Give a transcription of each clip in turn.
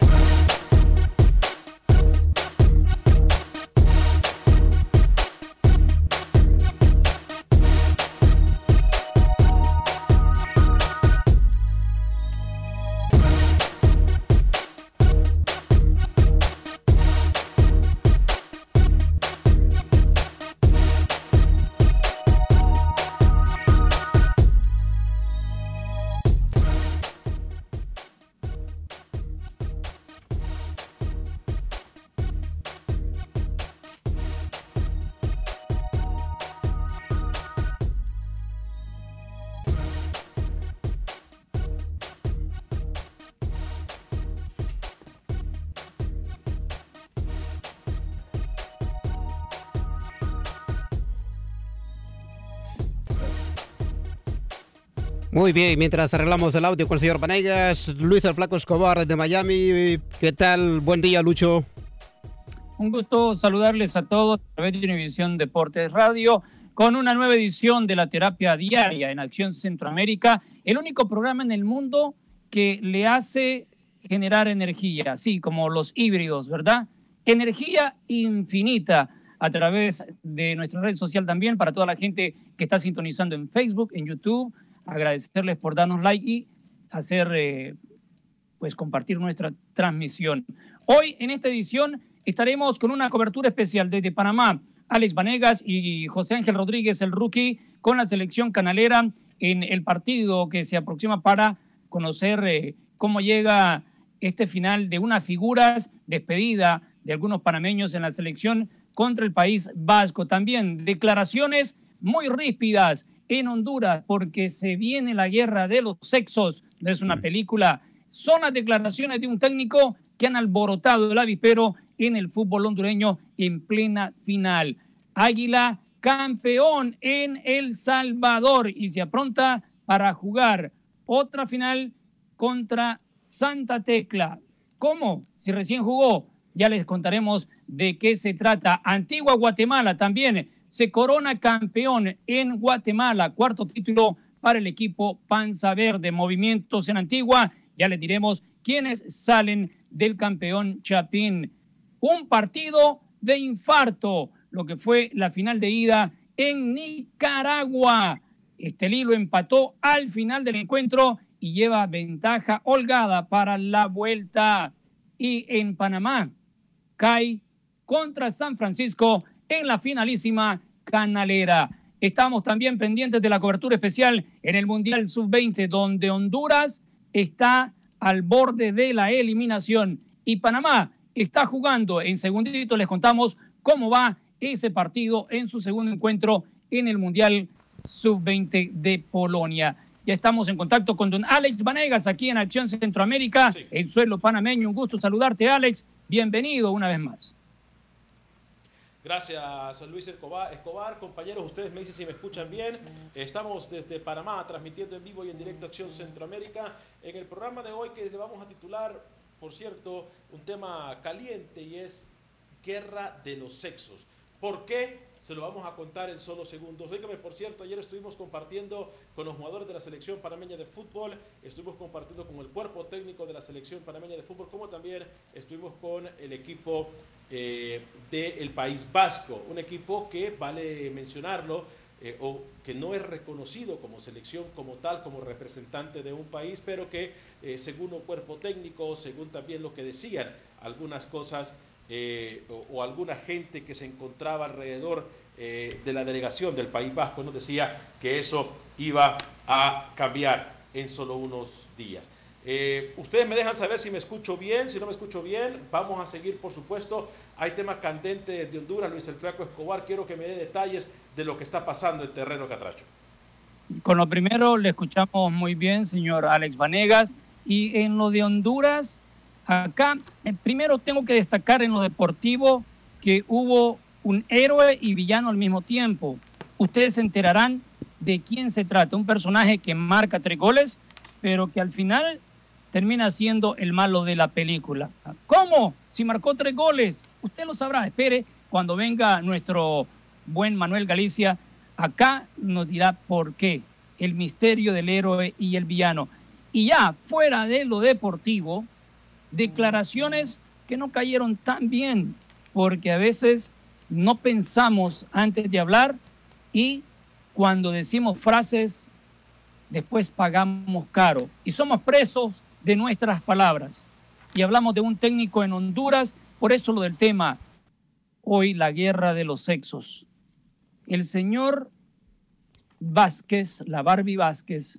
Bye. Muy bien, mientras arreglamos el audio con el señor Vanegas, Luis el Flaco Escobar de Miami. ¿Qué tal? Buen día, Lucho. Un gusto saludarles a todos a través de Univisión Deportes Radio con una nueva edición de la terapia diaria en Acción Centroamérica, el único programa en el mundo que le hace generar energía, así como los híbridos, ¿verdad? Energía infinita a través de nuestra red social también para toda la gente que está sintonizando en Facebook, en YouTube, agradecerles por darnos like y hacer, eh, pues compartir nuestra transmisión. Hoy en esta edición estaremos con una cobertura especial desde Panamá. Alex Vanegas y José Ángel Rodríguez, el rookie, con la selección canalera en el partido que se aproxima para conocer eh, cómo llega este final de unas figuras despedida de algunos panameños en la selección contra el país vasco. También declaraciones muy ríspidas en Honduras porque se viene la guerra de los sexos. No es una película. Son las declaraciones de un técnico que han alborotado el avispero en el fútbol hondureño en plena final. Águila campeón en El Salvador y se apronta para jugar otra final contra Santa Tecla. ¿Cómo? Si recién jugó, ya les contaremos de qué se trata. Antigua Guatemala también se corona campeón en Guatemala, cuarto título para el equipo Panza Verde. Movimientos en Antigua, ya les diremos quiénes salen del campeón Chapín. Un partido de infarto, lo que fue la final de ida en Nicaragua. Este lo empató al final del encuentro y lleva ventaja holgada para la vuelta. Y en Panamá cae contra San Francisco en la finalísima canalera. Estamos también pendientes de la cobertura especial en el Mundial Sub-20, donde Honduras está al borde de la eliminación y Panamá está jugando. En segundito les contamos cómo va ese partido en su segundo encuentro en el Mundial Sub-20 de Polonia. Ya estamos en contacto con don Alex Vanegas aquí en Acción Centroamérica, el suelo panameño. Un gusto saludarte, Alex. Bienvenido una vez más. Gracias, Luis Escobar. Compañeros, ustedes me dicen si me escuchan bien. Estamos desde Panamá transmitiendo en vivo y en directo Acción Centroamérica. En el programa de hoy que le vamos a titular por cierto, un tema caliente y es guerra de los sexos. ¿Por qué? Se lo vamos a contar en solo segundos. Dígame, por cierto, ayer estuvimos compartiendo con los jugadores de la selección panameña de fútbol, estuvimos compartiendo con el cuerpo técnico de la selección panameña de fútbol, como también estuvimos con el equipo eh, del País Vasco, un equipo que, vale mencionarlo, eh, o que no es reconocido como selección como tal, como representante de un país, pero que eh, según un cuerpo técnico, según también lo que decían algunas cosas eh, o, alguna gente que se encontraba alrededor de la delegación del País Vasco, nos decía que eso iba a cambiar en solo unos días. Eh, ustedes me dejan saber si me escucho bien, si no me escucho bien. Vamos a seguir, por supuesto. Hay temas candentes de Honduras, Luis el Flaco Escobar. Quiero que me dé detalles de lo que está pasando en terreno Catracho. Con lo primero, le escuchamos muy bien, señor Alex Vanegas. Y en lo de Honduras, acá, eh, primero tengo que destacar en lo deportivo que hubo un héroe y villano al mismo tiempo. Ustedes se enterarán de quién se trata. Un personaje que marca tres goles, pero que al final termina siendo el malo de la película. ¿Cómo? Si marcó tres goles, usted lo sabrá. Espere cuando venga nuestro buen Manuel Galicia, acá nos dirá por qué. El misterio del héroe y el villano. Y ya fuera de lo deportivo, declaraciones que no cayeron tan bien, porque a veces no pensamos antes de hablar y cuando decimos frases, después pagamos caro. Y somos presos de nuestras palabras. Y hablamos de un técnico en Honduras, por eso lo del tema, hoy la guerra de los sexos. El señor Vázquez, la Barbie Vázquez,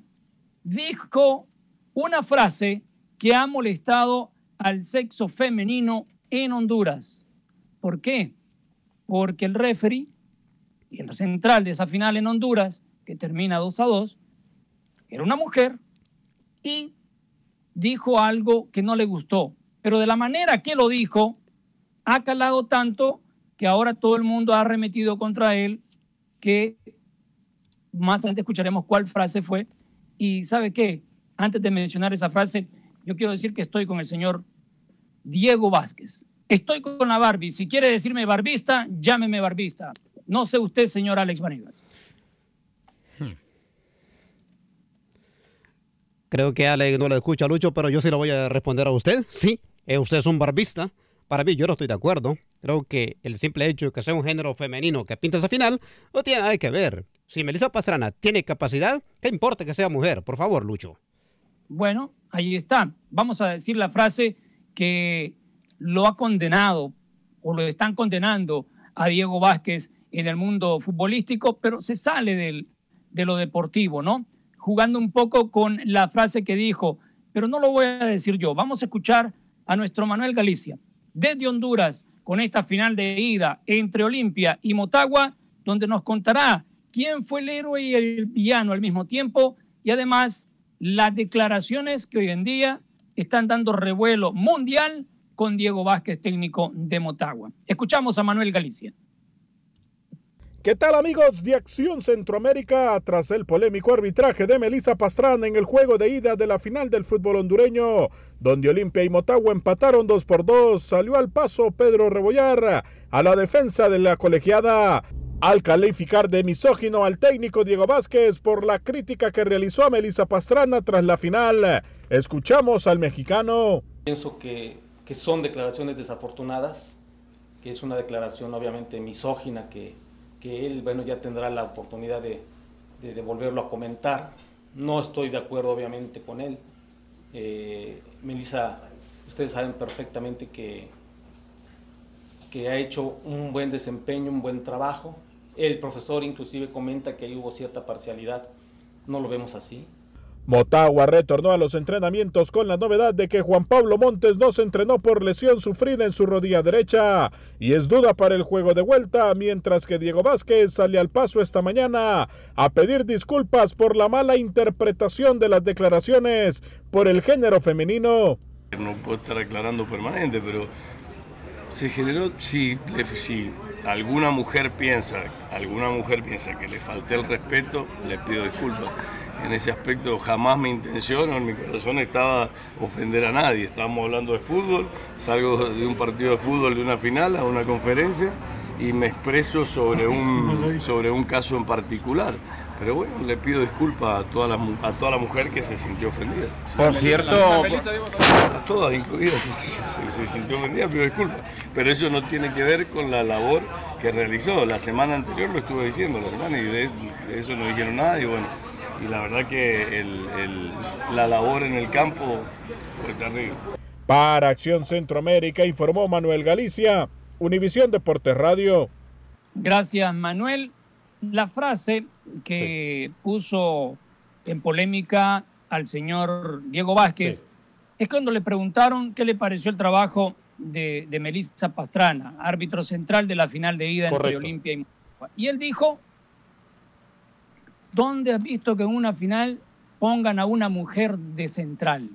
dijo una frase que ha molestado al sexo femenino en Honduras. ¿Por qué? Porque el referee, el central de esa final en Honduras, que termina 2 a 2, era una mujer y dijo algo que no le gustó, pero de la manera que lo dijo, ha calado tanto que ahora todo el mundo ha arremetido contra él, que más adelante escucharemos cuál frase fue. Y sabe qué, antes de mencionar esa frase, yo quiero decir que estoy con el señor Diego Vázquez. Estoy con la Barbie. Si quiere decirme barbista, llámeme barbista. No sé usted, señor Alex Vanegas. Creo que Ale no le escucha a Lucho, pero yo sí lo voy a responder a usted. Sí, eh, usted es un barbista. Para mí, yo no estoy de acuerdo. Creo que el simple hecho de que sea un género femenino que pinta esa final no tiene nada que ver. Si Melissa Pastrana tiene capacidad, ¿qué importa que sea mujer? Por favor, Lucho. Bueno, ahí está. Vamos a decir la frase que lo ha condenado o lo están condenando a Diego Vázquez en el mundo futbolístico, pero se sale del, de lo deportivo, ¿no? jugando un poco con la frase que dijo, pero no lo voy a decir yo. Vamos a escuchar a nuestro Manuel Galicia desde Honduras con esta final de ida entre Olimpia y Motagua, donde nos contará quién fue el héroe y el villano al mismo tiempo y además las declaraciones que hoy en día están dando revuelo mundial con Diego Vázquez, técnico de Motagua. Escuchamos a Manuel Galicia. ¿Qué tal amigos de Acción Centroamérica? Tras el polémico arbitraje de Melissa Pastrana en el juego de ida de la final del fútbol hondureño, donde Olimpia y Motagua empataron 2 por 2, salió al paso Pedro Rebollar a la defensa de la colegiada. Al calificar de misógino al técnico Diego Vázquez por la crítica que realizó a Melissa Pastrana tras la final, escuchamos al mexicano. Pienso que, son declaraciones desafortunadas, que es una declaración obviamente misógina que que él, bueno, ya tendrá la oportunidad de, de, volverlo a comentar. No estoy de acuerdo, obviamente, con él. Eh, Melissa, ustedes saben perfectamente que, que ha hecho un buen desempeño, un buen trabajo. El profesor inclusive comenta que ahí hubo cierta parcialidad. No lo vemos así. Motagua retornó a los entrenamientos con la novedad de que Juan Pablo Montes no se entrenó por lesión sufrida en su rodilla derecha y es duda para el juego de vuelta, mientras que Diego Vázquez sale al paso esta mañana a pedir disculpas por la mala interpretación de las declaraciones por el género femenino. No puedo estar aclarando permanente, pero se generó, si, si alguna mujer piensa, alguna mujer piensa que le falté el respeto, le pido disculpas en ese aspecto jamás mi intención o en mi corazón estaba ofender a nadie. Estábamos hablando de fútbol, salgo de un partido de fútbol, de una final a una conferencia y me expreso sobre un, sobre un caso en particular. Pero bueno, le pido disculpas a toda la, a toda la mujer que se sintió ofendida. Por cierto- a todas incluidas, se, se sintió ofendida, pido disculpas. Pero eso no tiene que ver con la labor que realizó. La semana anterior lo estuve diciendo, la semana, y de, de eso no dijeron nada. Y bueno, y la verdad que el- el- la labor en el campo fue terrible. Para Acción Centroamérica informó Manuel Galicia, Univisión Deportes Radio. Gracias, Manuel. La frase que puso en polémica al señor Diego Vázquez es cuando le preguntaron qué le pareció el trabajo de, de Melissa Pastrana, árbitro central de la final de ida entre. Olimpia y Motagua. Y él dijo, ¿dónde has visto que en una final pongan a una mujer de central?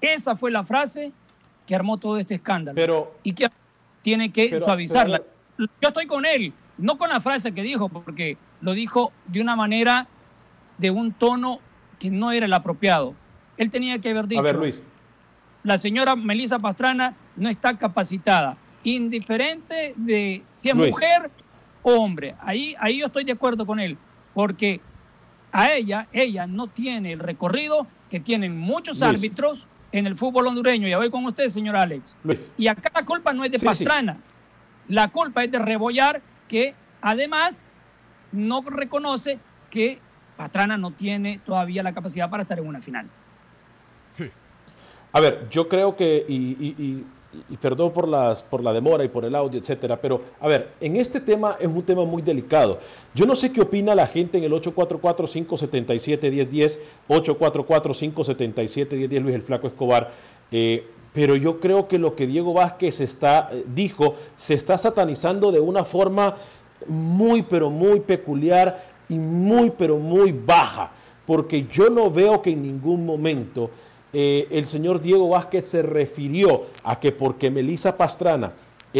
Esa fue la frase que armó todo este escándalo. Pero- y que tiene que pero- suavizarla. pero- Yo estoy con él, no con la frase que dijo, porque lo dijo de una manera, de un tono que no era el apropiado. Él tenía que haber dicho, A ver, Luis. la señora Melissa Pastrana no está capacitada, indiferente de si es Luis. mujer o hombre. Ahí, ahí yo estoy de acuerdo con él, porque a ella, ella no tiene el recorrido que tienen muchos Luis. árbitros en el fútbol hondureño. Ya voy con usted, señor Alex. Luis. Y acá la culpa no es de Sí, sí. Pastrana, la culpa es de Rebollar, que además no reconoce que Pastrana no tiene todavía la capacidad para estar en una final. A ver, yo creo que, y, perdón por, las, por la demora y por el audio, etcétera, pero a ver, en este tema es un tema muy delicado. Yo no sé qué opina la gente en el 844-577-1010, 844-577-1010, Luis el Flaco Escobar, eh, pero yo creo que lo que Diego Vázquez está, eh, dijo se está satanizando de una forma muy, pero muy peculiar y muy, pero muy baja, porque yo no veo que en ningún momento eh, el señor Diego Vázquez se refirió a que porque Melisa Pastrana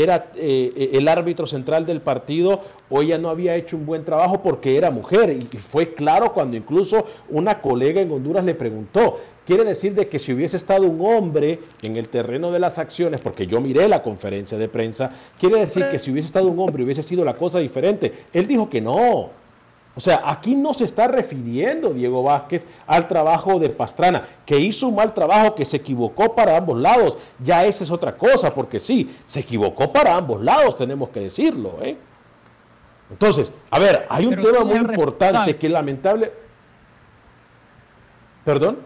era eh, el árbitro central del partido o ella no había hecho un buen trabajo porque era mujer. Y, y fue claro cuando incluso una colega en Honduras le preguntó. Quiere decir de que si hubiese estado un hombre en el terreno de las acciones, porque yo miré la conferencia de prensa, quiere decir que si hubiese estado un hombre hubiese sido la cosa diferente. Él dijo que no. O sea, aquí no se está refiriendo Diego Vázquez al trabajo de Pastrana, que hizo un mal trabajo, que se equivocó para ambos lados. Ya esa es otra cosa, porque sí, se equivocó para ambos lados, tenemos que decirlo. ¿eh? Entonces, a ver, hay un Pero tema ¿quién muy importante que lamentable... ¿Perdón?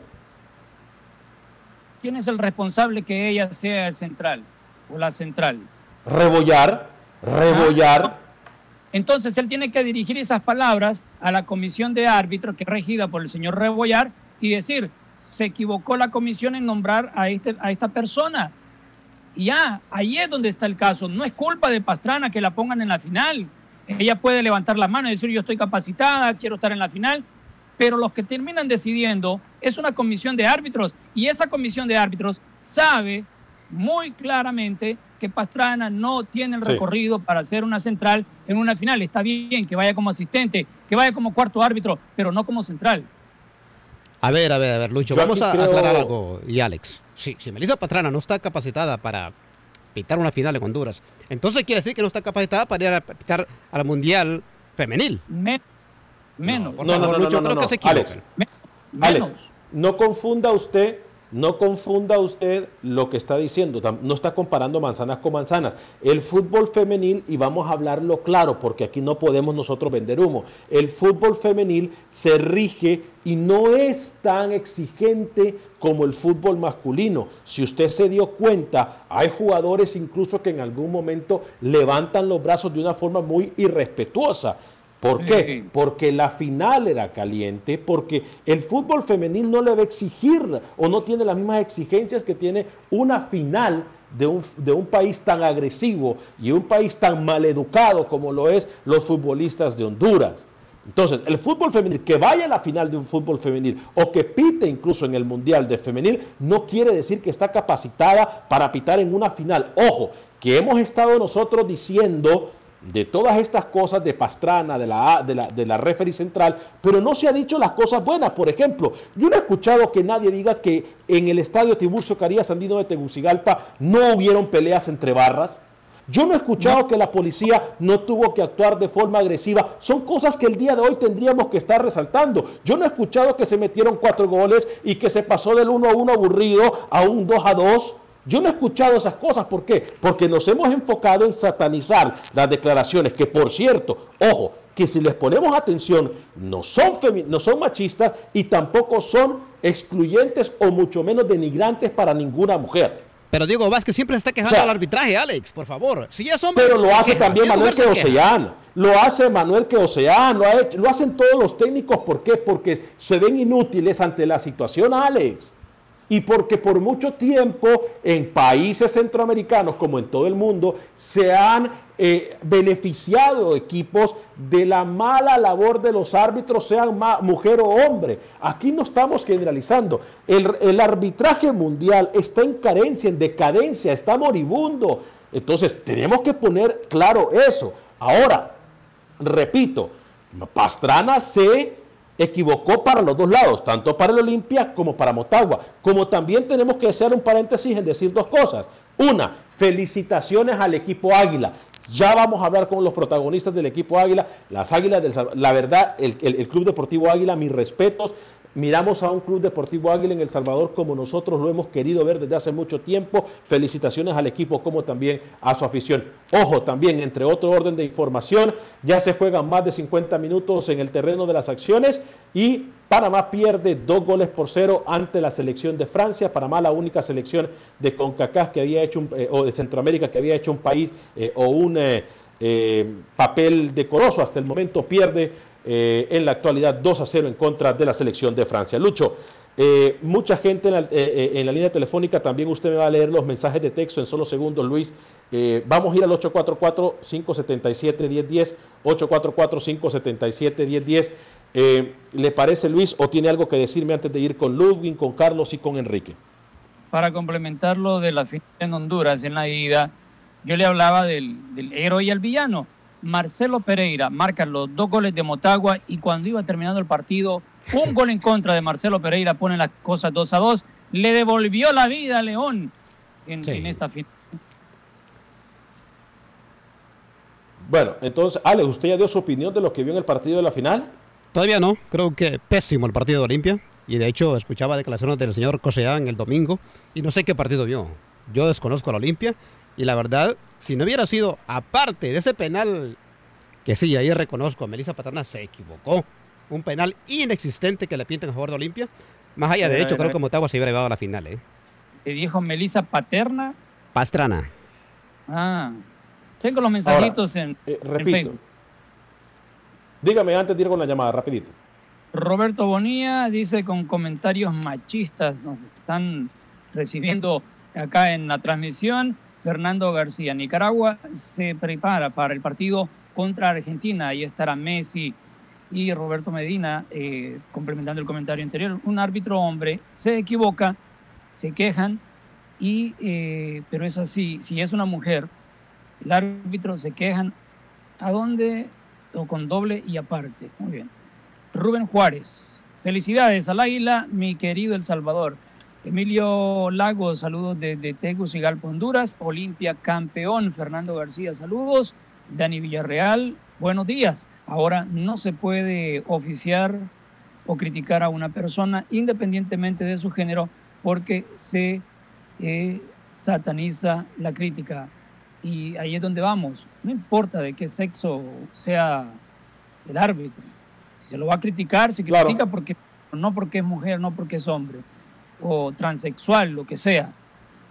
¿Quién es el responsable que ella sea el central o la central? Rebollar, rebollar. Entonces él tiene que dirigir esas palabras a la comisión de árbitros que es regida por el señor Rebollar y decir, se equivocó la comisión en nombrar a, este, a esta persona. Y ya, ahí es donde está el caso. No es culpa de Pastrana que la pongan en la final. Ella puede levantar la mano y decir, yo estoy capacitada, quiero estar en la final. Pero los que terminan decidiendo es una comisión de árbitros. Y esa comisión de árbitros sabe muy claramente que Pastrana no tiene el Sí. recorrido para ser una central en una final. Está bien que vaya como asistente, que vaya como cuarto árbitro, pero no como central. A ver, a ver, a ver, Lucho, Yo vamos a creo- aclarar algo. Y Alex, sí, si Melissa Pastrana no está capacitada para pitar una final en Honduras, entonces quiere decir que no está capacitada para ir a pitar al Mundial Femenil. Me- menos. por favor, Lucho, creo que se Alex, equivocan. Alex, no confunda usted, no confunda usted lo que está diciendo. No está comparando manzanas con manzanas. El fútbol femenil, y vamos a hablarlo claro, porque aquí no podemos nosotros vender humo. El fútbol femenil se rige y no es tan exigente como el fútbol masculino. Si usted se dio cuenta, hay jugadores incluso que en algún momento levantan los brazos de una forma muy irrespetuosa. ¿Por qué? Porque la final era caliente, porque el fútbol femenil no le va a exigir o no tiene las mismas exigencias que tiene una final de un, de un país tan agresivo y un país tan maleducado como lo es los futbolistas de Honduras. Entonces, el fútbol femenil, que vaya a la final de un fútbol femenil o que pite incluso en el Mundial de Femenil, no quiere decir que está capacitada para pitar en una final. Ojo, que hemos estado nosotros diciendo de todas estas cosas de Pastrana, de la, de la, de la referee central, pero no se ha dicho las cosas buenas. Por ejemplo, yo no he escuchado que nadie diga que en el estadio Tiburcio Carías Andino de Tegucigalpa no hubieron peleas entre barras. Yo no he escuchado que la policía no tuvo que actuar de forma agresiva. Son cosas que el día de hoy tendríamos que estar resaltando. Yo no he escuchado que se metieron cuatro goles y que se pasó del 1 a 1 aburrido a un 2 a 2. Yo no he escuchado esas cosas. ¿Por qué? Porque nos hemos enfocado en satanizar las declaraciones, que por cierto, ojo, que si les ponemos atención, no son, no son machistas y tampoco son excluyentes o mucho menos denigrantes para ninguna mujer. Pero Diego Vázquez siempre está quejando al arbitraje, Alex, por favor. Si ya son pero lo hace también Manuel Queoceán. Lo hace Manuel Queoceán, lo, lo hacen todos los técnicos. ¿Por qué? Porque se ven inútiles ante la situación, Alex y porque por mucho tiempo en países centroamericanos como en todo el mundo se han eh, beneficiado equipos de la mala labor de los árbitros, sean mujer o hombre. Aquí no estamos generalizando. El, el arbitraje mundial está en carencia, en decadencia, está moribundo. Entonces tenemos que poner claro eso. Ahora, repito, Pastrana se equivocó para los dos lados, tanto para el Olimpia como para Motagua. Como también tenemos que hacer un paréntesis en decir dos cosas. Una, felicitaciones al equipo Águila. Ya vamos a hablar con los protagonistas del equipo Águila. Las Águilas del La verdad, el, el Club Deportivo Águila, mis respetos miramos a un Club Deportivo Águila en El Salvador como nosotros lo hemos querido ver desde hace mucho tiempo. Felicitaciones al equipo como también a su afición. Ojo, también, entre otro orden de información, ya se juegan más de 50 minutos en el terreno de las acciones y Panamá pierde dos goles por cero ante la selección de Francia. Panamá, la única selección de CONCACAF que había hecho, eh, o de Centroamérica que había hecho un país eh, o un eh, papel decoroso hasta el momento, pierde eh, en la actualidad 2 a 0 en contra de la selección de Francia. Lucho, eh, mucha gente en la, eh, en la, línea telefónica, también usted me va a leer los mensajes de texto en solo segundos, Luis. vamos a ir al 844-577-1010, 844-577-1010. ¿Le parece, Luis, o tiene algo que decirme antes de ir con Ludwig, con Carlos y con Enrique? Para complementar lo de la final en Honduras, en la ida, yo le hablaba del, del héroe y el villano. Marcelo Pereira marca los dos goles de Motagua y cuando iba terminando el partido, un gol en contra de Marcelo Pereira pone las cosas 2 a 2. Le devolvió la vida a León en, esta final. Bueno, entonces, Ale, ¿usted ya dio su opinión de lo que vio en el partido de la final? Todavía no, creo que pésimo el partido de Olimpia. Y de hecho, escuchaba declaraciones del señor en el domingo y no sé qué partido vio. Yo desconozco a la Olimpia y la verdad, si no hubiera sido, aparte de ese penal, que sí, ahí reconozco, Melissa Paterna se equivocó, un penal inexistente que le pintan a favor de Olimpia, más allá de hecho, creo que Motagua se hubiera llevado a la final. ¿eh? ¿Te dijo Melissa Paterna? Pastrana. Ah, tengo los mensajitos en, eh, repito, Facebook. Dígame antes de ir con la llamada, rapidito. Roberto Bonilla dice con comentarios machistas, nos están recibiendo acá en la transmisión. Fernando García. Nicaragua se prepara para el partido contra Argentina. Ahí estará Messi y Roberto Medina, eh, complementando el comentario anterior. Un árbitro hombre se equivoca, se quejan, y, eh, pero es así. Si es una mujer, el árbitro se quejan. ¿A dónde? O con doble y aparte. Muy bien. Rubén Juárez. Felicidades al Águila, mi querido El Salvador. Emilio Lagos, saludos desde Tegucigalpa, Honduras. Olimpia campeón, Fernando García, saludos. Dani Villarreal, buenos días. Ahora no se puede oficiar o criticar a una persona independientemente de su género porque se eh, sataniza la crítica. Y ahí es donde vamos. No importa de qué sexo sea el árbitro. Si se lo va a criticar, se critica porque no porque es mujer, no porque es hombre o transexual, lo que sea.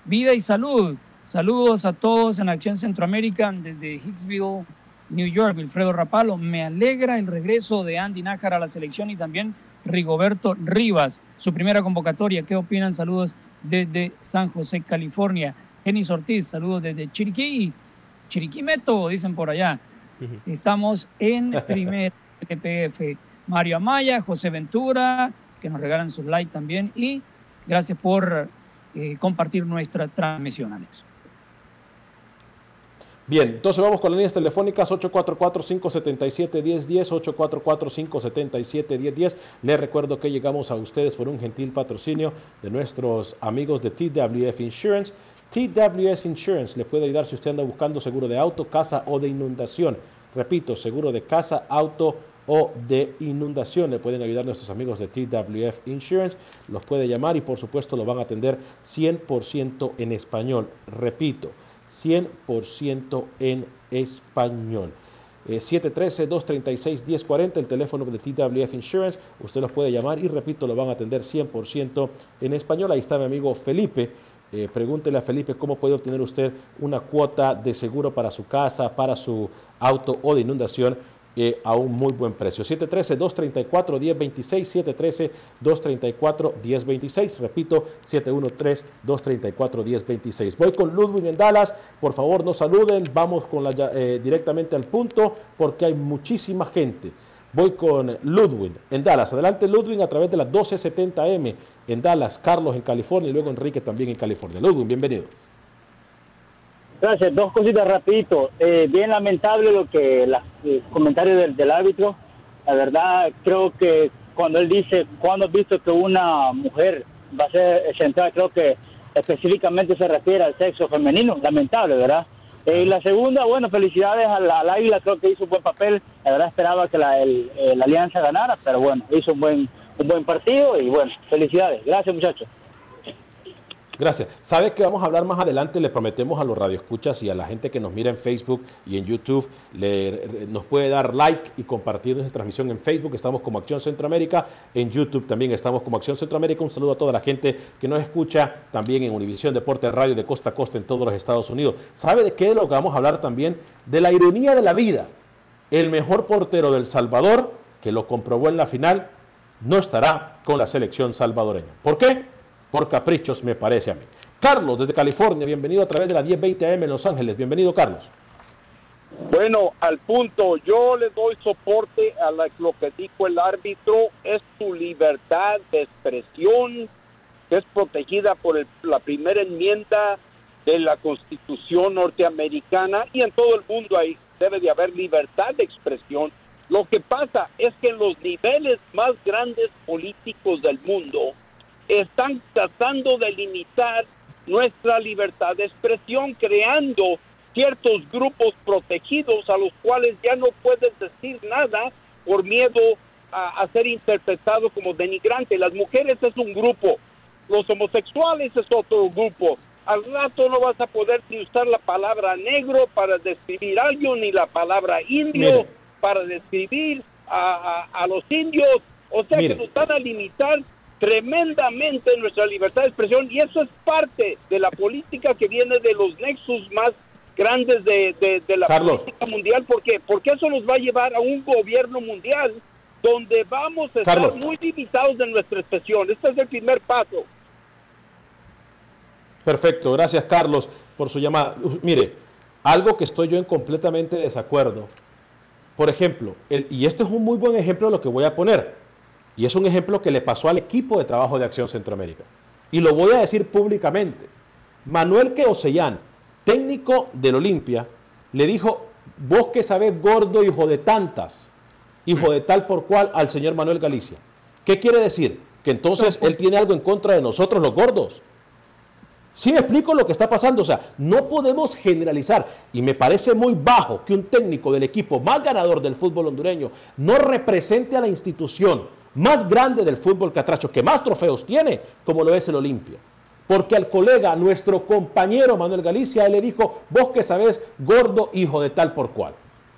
Vida y salud. Saludos a todos en Acción Centroamérica desde Hicksville, New York. Wilfredo Rapalo, me alegra el regreso de Andy Nájar a la selección y también Rigoberto Rivas, su primera convocatoria. ¿Qué opinan? Saludos desde San José, California. Genis Ortiz, saludos desde Chiriquí. Chiriquí Meto, dicen por allá. Estamos en primer EPF. Mario Amaya, José Ventura, que nos regalan sus likes también. Y Gracias por eh, compartir nuestra transmisión, Alex. Bien, entonces vamos con las líneas telefónicas 844-577-1010, 844-577-1010. Les recuerdo que llegamos a ustedes por un gentil patrocinio de nuestros amigos de TWF Insurance. TWF Insurance le puede ayudar si usted anda buscando seguro de auto, casa o de inundación. Repito, seguro de casa, auto o de inundación. Le pueden ayudar nuestros amigos de TWF Insurance. Los puede llamar y por supuesto lo van a atender 100% en español. Repito, 100% en español. 713-236-1040, el teléfono de TWF Insurance. Usted los puede llamar y repito, lo van a atender 100% en español. Ahí está mi amigo Felipe. Eh, pregúntele a Felipe cómo puede obtener usted una cuota de seguro para su casa, para su auto o de inundación a un muy buen precio. 713-234-1026, 713-234-1026, repito, 713-234-1026. Voy con Ludwig en Dallas, por favor no saluden, vamos con la, eh, directamente al punto porque hay muchísima gente. Voy con Ludwig en Dallas. Adelante Ludwig a través de las 1270M en Dallas, Carlos en California y luego Enrique también en California. Ludwig, bienvenido. Gracias. Dos cositas rapidito. Eh, bien lamentable lo que los comentarios del, árbitro. La verdad, creo que cuando él dice, cuando has visto que una mujer va a ser central, creo que específicamente se refiere al sexo femenino. Lamentable, ¿verdad? Eh, y la segunda, bueno, felicidades al, Águila, creo que hizo un buen papel. La verdad esperaba que la, el, eh, la Alianza ganara, pero bueno, hizo un buen, un buen partido y bueno, felicidades. Gracias, muchachos. Gracias. ¿Sabe que vamos a hablar más adelante? Le prometemos a los radioescuchas y a la gente que nos mira en Facebook y en YouTube, nos puede dar like y compartir nuestra transmisión en Facebook. Estamos como Acción Centroamérica. En YouTube también estamos como Acción Centroamérica. Un saludo a toda la gente que nos escucha también en Univisión Deporte Radio de costa a costa en todos los Estados Unidos. ¿Sabe de qué es lo que vamos a hablar también? De la ironía de la vida. El mejor portero del Salvador, que lo comprobó en la final, no estará con la selección salvadoreña. ¿Por qué? Por caprichos, me parece a mí. Carlos, desde California, bienvenido a través de la 1020 AM en Los Ángeles. Bienvenido, Carlos. Bueno, al punto, yo le doy soporte a lo que dijo el árbitro, es su libertad de expresión, que es protegida por la primera enmienda de la Constitución norteamericana y en todo el mundo hay, debe de haber libertad de expresión. Lo que pasa es que en los niveles más grandes políticos del mundo, están tratando de limitar nuestra libertad de expresión, creando ciertos grupos protegidos a los cuales ya no puedes decir nada por miedo a, ser interpretado como denigrante. Las mujeres es un grupo, los homosexuales es otro grupo. Al rato no vas a poder ni usar la palabra negro para describir a alguien, ni la palabra indio para describir a, los indios. O sea que nos van a limitar tremendamente nuestra libertad de expresión y eso es parte de la política que viene de los nexos más grandes de, la política mundial. ¿Por qué? Porque eso nos va a llevar a un gobierno mundial donde vamos a estar muy limitados en nuestra expresión. Este es el primer paso. Perfecto, gracias Carlos por su llamada. Mire, algo que estoy yo en completamente desacuerdo. Por ejemplo, el, y este es un muy buen ejemplo de lo que voy a poner y es un ejemplo que le pasó al equipo de trabajo de Acción Centroamérica. Y lo voy a decir públicamente. Manuel Queosellán, técnico del Olimpia, le dijo, vos que sabés gordo, hijo de tantas, hijo de tal por cual, al señor Manuel Galicia. ¿Qué quiere decir? Que entonces él tiene algo en contra de nosotros los gordos. Sí me explico lo que está pasando, o sea, no podemos generalizar y me parece muy bajo que un técnico del equipo más ganador del fútbol hondureño no represente a la institución más grande del fútbol catracho, que más trofeos tiene, como lo es el Olimpia. Porque al colega, nuestro compañero Manuel Galicia, él le dijo, vos que sabés, gordo hijo de tal por cual.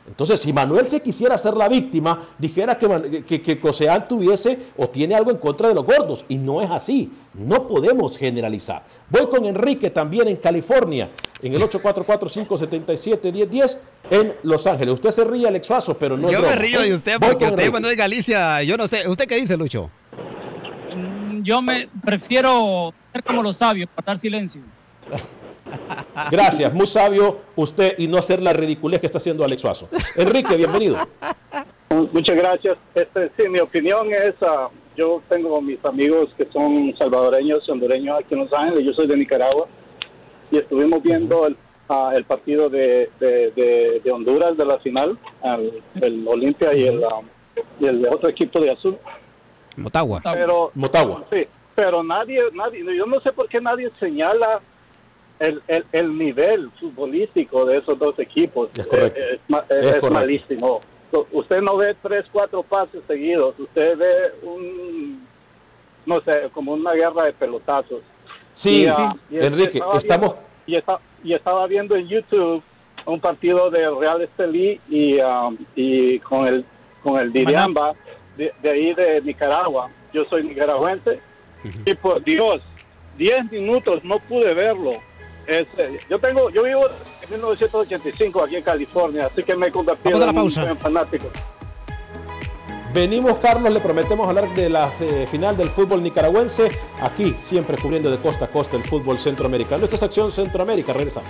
Entonces, si Manuel se quisiera ser la víctima, dijera que, que, que Coseal tuviese o tiene algo en contra de los gordos. Y no es así. No podemos generalizar. Voy con Enrique también en California, en el 844-577-1010 en Los Ángeles. Usted se ríe, Alex Suazo, pero no Yo me río de usted porque usted cuando es Galicia, yo no sé. ¿Usted qué dice, Lucho? Mm, yo me prefiero ser como los sabios, dar silencio. Gracias, muy sabio usted y no hacer la ridiculez que está haciendo Alex Suazo. Enrique, bienvenido. Muchas gracias. Este, sí, mi opinión es, uh, yo tengo mis amigos que son salvadoreños, hondureños aquí en Los Ángeles, yo soy de Nicaragua y estuvimos viendo el, ah, el partido de, de, de- de Honduras de la final, el, el Olimpia y el, ah, y el otro equipo de azul. Motagua. Pero, Motagua. Sí, pero nadie, nadie, yo no sé por qué nadie señala el, el, el nivel futbolístico de esos dos equipos. Es correcto. Eh, es ma- Es es correcto. malísimo. Usted no ve tres, cuatro pases seguidos, usted ve un, no sé, como una guerra de pelotazos. Sí, ah, Enrique, estaba estamos- viendo- y, esta- y estaba viendo en YouTube un partido de Real Estelí y, um, y con el con el Diriamba de, de ahí de Nicaragua. Yo soy nicaragüense y por Dios, 10 minutos no pude verlo. Este, yo tengo, yo vivo en 1985 aquí en California, así que me he convertido en un fanático. Venimos, Carlos, le prometemos hablar de la eh, final del fútbol nicaragüense, aquí siempre cubriendo de costa a costa el fútbol centroamericano. Esto es Acción Centroamérica, regresamos.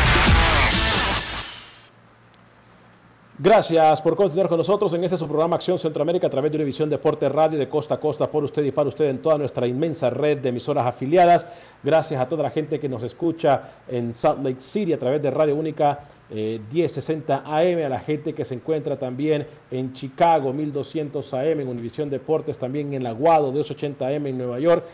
Gracias por continuar con nosotros en este su programa Acción Centroamérica a través de Univisión Deporte Radio de costa a costa por usted y para usted en toda nuestra inmensa red de emisoras afiliadas. Gracias a toda la gente que nos escucha en Salt Lake City a través de Radio Única eh, 1060 AM, a la gente que se encuentra también en Chicago 1200 AM, en Univisión Deportes, también en Aguado 280 AM en Nueva York.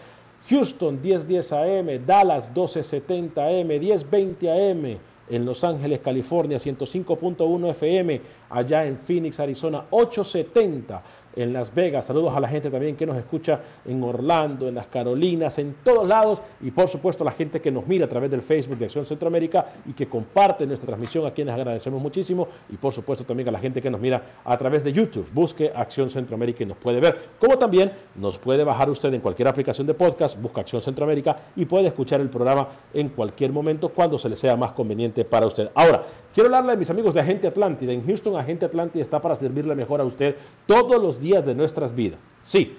Houston 1010 AM, Dallas 1270 AM, 1020 AM en Los Ángeles, California, 105.1 FM, allá en Phoenix, Arizona, 870 en Las Vegas. Saludos a la gente también que nos escucha en Orlando, en las Carolinas, en todos lados y por supuesto a la gente que nos mira a través del Facebook de Acción Centroamérica y que comparte nuestra transmisión, a quienes agradecemos muchísimo y por supuesto también a la gente que nos mira a través de YouTube. Busque Acción Centroamérica y nos puede ver, como también nos puede bajar usted en cualquier aplicación de podcast, busca Acción Centroamérica y puede escuchar el programa en cualquier momento cuando se le sea más conveniente para usted. Ahora, quiero hablarle de mis amigos de Agente Atlántida. En Houston, Agente Atlántida está para servirle mejor a usted todos los días de nuestras vidas. Sí,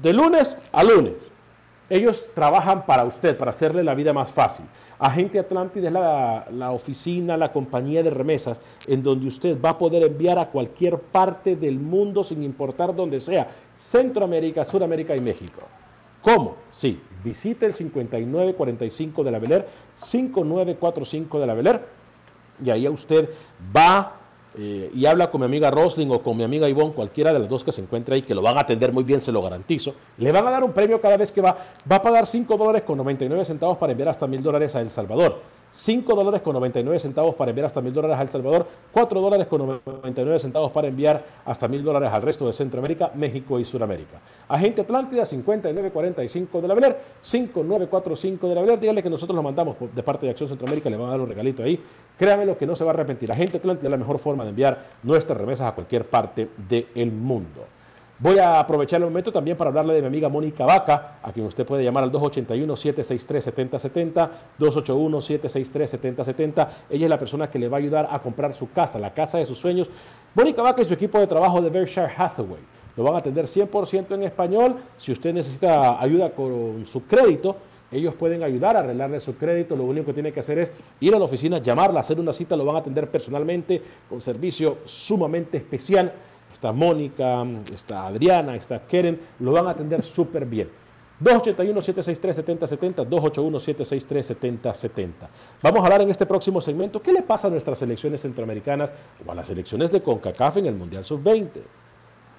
de lunes a lunes. Ellos trabajan para usted, para hacerle la vida más fácil. Agente Atlántida es la, la oficina, la compañía de remesas en donde usted va a poder enviar a cualquier parte del mundo sin importar dónde sea. Centroamérica, Suramérica y México. ¿Cómo? Sí, visite el 5945 de la Beler, 5945 de la Beler, y ahí usted va eh, y habla con mi amiga Rosling o con mi amiga Ivonne, cualquiera de las dos que se encuentre ahí, que lo van a atender muy bien, se lo garantizo. Le van a dar un premio cada vez que va. Va a pagar 5 dólares con 99 centavos para enviar hasta 1000 dólares a El Salvador. 5 dólares con 99 centavos para enviar hasta 1000 dólares a El Salvador, 4 dólares con 99 centavos para enviar hasta 1000 dólares al resto de Centroamérica, México y Sudamérica. Agente Atlántida 5945 de la Beler, 5945 de la Beler, dígale que nosotros lo mandamos de parte de Acción Centroamérica, le van a dar un regalito ahí. Créame lo que no se va a arrepentir. Agente Atlántida es la mejor forma de enviar nuestras remesas a cualquier parte del mundo. Voy a aprovechar el momento también para hablarle de mi amiga Mónica Vaca, a quien usted puede llamar al 281-763-7070, 281-763-7070. Ella es la persona que le va a ayudar a comprar su casa, la casa de sus sueños. Mónica Vaca y su equipo de trabajo de Berkshire Hathaway. Lo van a atender 100% en español. Si usted necesita ayuda con su crédito, ellos pueden ayudar a arreglarle su crédito. Lo único que tiene que hacer es ir a la oficina, llamarla, hacer una cita. Lo van a atender personalmente con servicio sumamente especial. Está Mónica, está Adriana, está Keren. Lo van a atender súper bien. 281-763-7070, 281-763-7070. Vamos a hablar en este próximo segmento qué le pasa a nuestras selecciones centroamericanas o a las selecciones de CONCACAF en el Mundial Sub-20.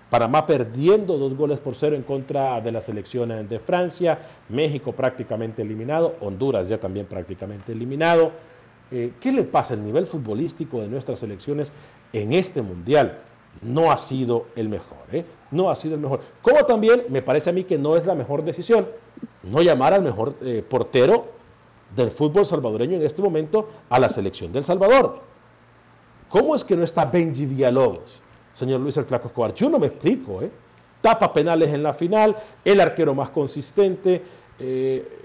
Panamá perdiendo dos goles por cero en contra de la selección de Francia, México prácticamente eliminado, Honduras ya también prácticamente eliminado. Eh, ¿Qué le pasa? El nivel futbolístico de nuestras selecciones en este mundial no ha sido el mejor, ¿eh? no ha sido el mejor. Como también me parece a mí que no es la mejor decisión no llamar al mejor eh, portero del fútbol salvadoreño en este momento a la selección del Salvador. ¿Cómo es que no está Benji Villalobos, señor Luis el Flaco Escobar? Yo no me explico, ¿eh? Tapa penales en la final, el arquero más consistente. eh,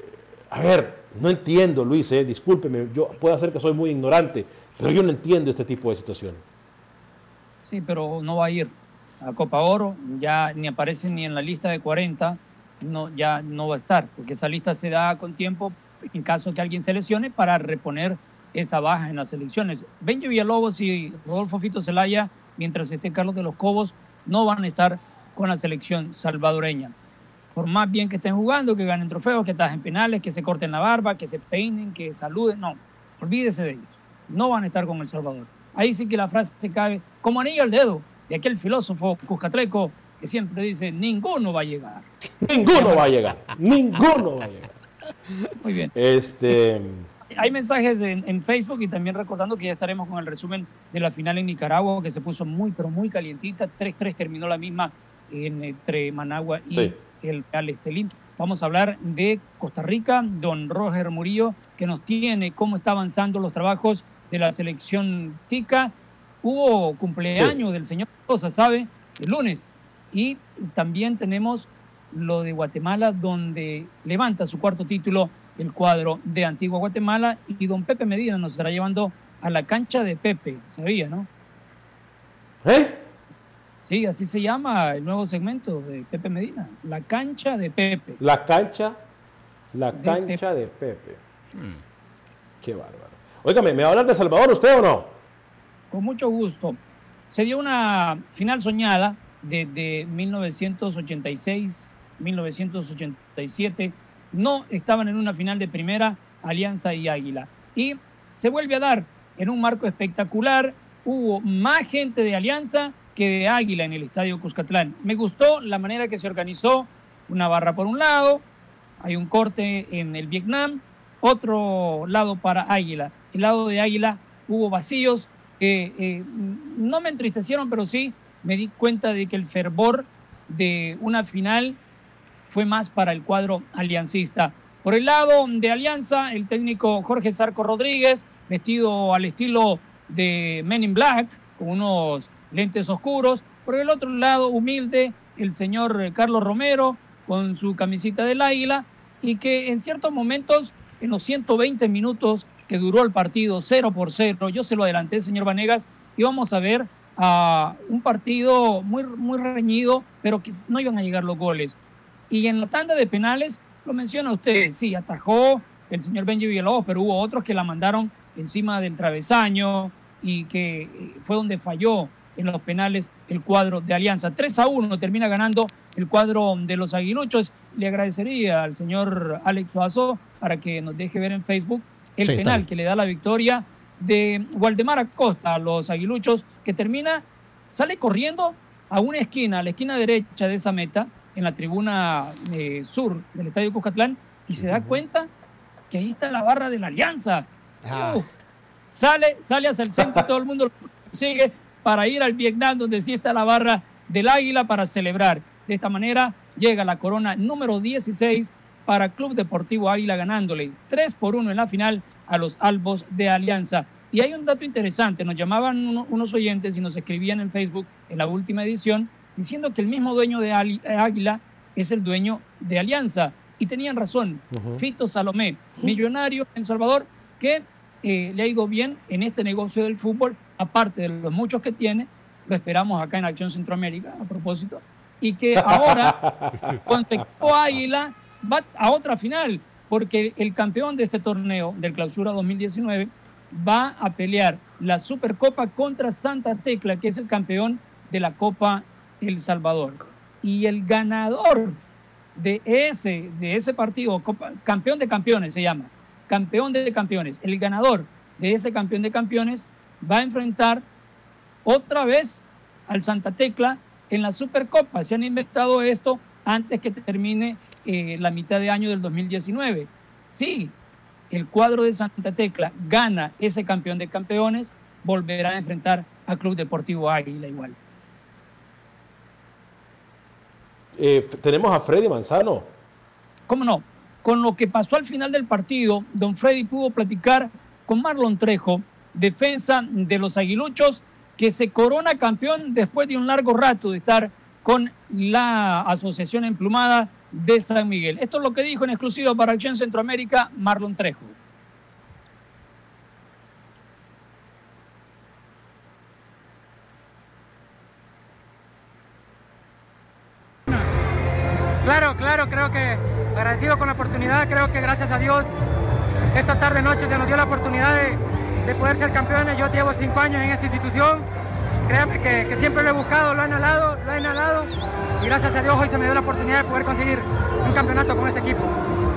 a ver, no entiendo, Luis, ¿eh? discúlpeme, yo puedo ser que soy muy ignorante, pero yo no entiendo este tipo de situaciones. Sí, pero no va a ir a Copa Oro, ya ni aparece ni en la lista de 40, no, ya no va a estar, porque esa lista se da con tiempo en caso que alguien se lesione para reponer esa baja en las elecciones. Benjo Villalobos y Rodolfo Fito Zelaya, mientras esté Carlos de los Cobos, no van a estar con la selección salvadoreña. Por más bien que estén jugando, que ganen trofeos, que en penales, que se corten la barba, que se peinen, que saluden, no, olvídese de ellos. No van a estar con El Salvador. Ahí sí que la frase se cabe como anillo al dedo de aquel filósofo Cuscatleco que siempre dice, ninguno va a llegar. Ninguno va a llegar, ninguno va a llegar. Muy bien. Este... Hay mensajes en, Facebook y también recordando que ya estaremos con el resumen de la final en Nicaragua, que se puso muy, pero muy calientita. 3-3 terminó la misma entre Managua y el Real Estelín. Vamos a hablar de Costa Rica, don Roger Murillo, que nos tiene cómo está avanzando los trabajos de la selección TICA. Hubo cumpleaños del señor Sosa, ¿sabe? El lunes. Y también tenemos lo de Guatemala, donde levanta su cuarto título el cuadro de Antigua Guatemala y don Pepe Medina nos estará llevando a la cancha de Pepe, sabía, ¿no? ¿Eh? Sí, así se llama el nuevo segmento de Pepe Medina, la cancha de Pepe. La cancha, la cancha de Pepe. Hmm. Qué bárbaro. Óigame, ¿me va a hablar de Salvador usted o no? Con mucho gusto. Se dio una final soñada desde 1986, 1987 no estaban en una final de primera Alianza y Águila. Y se vuelve a dar en un marco espectacular. Hubo más gente de Alianza que de Águila en el Estadio Cuscatlán. Me gustó la manera que se organizó. Una barra por un lado, hay un corte en el Vietnam, otro lado para Águila. El lado de Águila hubo vacíos que eh, no me entristecieron, pero sí me di cuenta de que el fervor de una final fue más para el cuadro aliancista. Por el lado de Alianza, el técnico Jorge Zarco Rodríguez, vestido al estilo de Men in Black, con unos lentes oscuros. Por el otro lado, humilde, el señor Carlos Romero, con su camisita del águila, y que en ciertos momentos, en los 120 minutos que duró el partido 0 por 0, yo se lo adelanté, señor Vanegas, íbamos a ver a un partido muy, muy reñido, pero que no iban a llegar los goles. Y en la tanda de penales, lo menciona usted, sí, atajó el señor Benji Villalobos, pero hubo otros que la mandaron encima del travesaño y que eh, fue donde falló en los penales el cuadro de Alianza. 3 a 1 termina ganando el cuadro de los aguiluchos. Le agradecería al señor Alex Suazo para que nos deje ver en Facebook el penal que le da la victoria de Waldemar Acosta a los aguiluchos, que termina, sale corriendo a una esquina, a la esquina derecha de esa meta, en la tribuna eh, sur del Estadio Cuscatlán y se da cuenta que ahí está la barra de la Alianza. Ah. Uh, sale, sale hacia el centro y todo el mundo sigue para ir al Vietnam donde sí está la barra del Águila para celebrar. De esta manera llega la corona número 16 para Club Deportivo Águila ganándole 3 por 1 en la final a los Albos de Alianza. Y hay un dato interesante, nos llamaban unos oyentes y nos escribían en Facebook en la última edición diciendo que el mismo dueño de Águila es el dueño de Alianza. Y tenían razón. Fito Salomé, millonario en Salvador, que eh, le ha ido bien en este negocio del fútbol, aparte de los muchos que tiene, lo esperamos acá en Acción Centroamérica, a propósito, y que ahora, con Águila, va a otra final, porque el campeón de este torneo, del Clausura 2019, va a pelear la Supercopa contra Santa Tecla, que es el campeón de la Copa el Salvador. Y el ganador de ese, de ese partido, campeón de campeones se llama, campeón de campeones, el ganador de ese campeón de campeones va a enfrentar otra vez al Santa Tecla en la Supercopa. Se han inventado esto antes que termine eh, la mitad de año del 2019. Si el cuadro de Santa Tecla gana ese campeón de campeones, volverá a enfrentar al Club Deportivo Águila igual. Eh, tenemos a Freddy Manzano. ¿Cómo no? Con lo que pasó al final del partido, don Freddy pudo platicar con Marlon Trejo, defensa de los aguiluchos, que se corona campeón después de un largo rato de estar con la Asociación Emplumada de San Miguel. Esto es lo que dijo en exclusiva para Acción Centroamérica Marlon Trejo. Claro, claro, creo que agradecido con la oportunidad, creo que gracias a Dios esta tarde noche se nos dio la oportunidad de, de poder ser campeones. Yo llevo cinco años en esta institución. Créanme que, que siempre lo he buscado, lo he anhelado, lo he anhelado. Y gracias a Dios hoy se me dio la oportunidad de poder conseguir un campeonato con este equipo.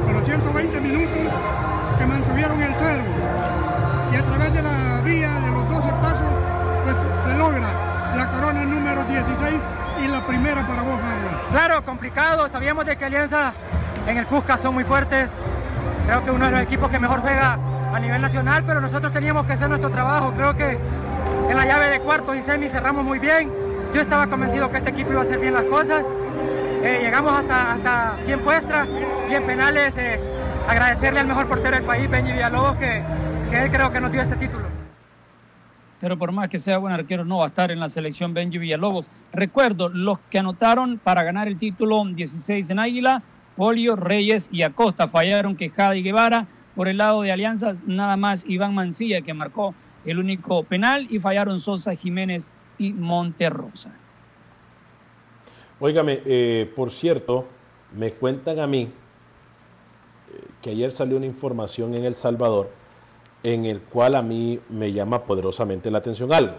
A los 120 minutos que mantuvieron el cero y a través de la vía de los 12 pasos, pues se logra la corona número 16 y la primera para vos, Mario. Claro, complicado. Sabíamos de que Alianza en el Cusca son muy fuertes. Creo que uno de los equipos que mejor juega a nivel nacional, pero nosotros teníamos que hacer nuestro trabajo. Creo que en la llave de cuartos y semi cerramos muy bien. Yo estaba convencido que este equipo iba a hacer bien las cosas. Eh, llegamos hasta, hasta tiempo extra y en penales eh, agradecerle al mejor portero del país, Benji Villalobos, que, que él creo que nos dio este título. Pero por más que sea buen arquero, no va a estar en la selección Benji Villalobos. Recuerdo, los que anotaron para ganar el título 16 en Águila, Polio, Reyes y Acosta. Fallaron Quejada y Guevara. Por el lado de Alianzas, nada más Iván Mancilla, que marcó el único penal, y fallaron Sosa, Jiménez y Monterrosa. Óigame, eh, por cierto, me cuentan a mí eh, que ayer salió una información en El Salvador en el cual a mí me llama poderosamente la atención algo.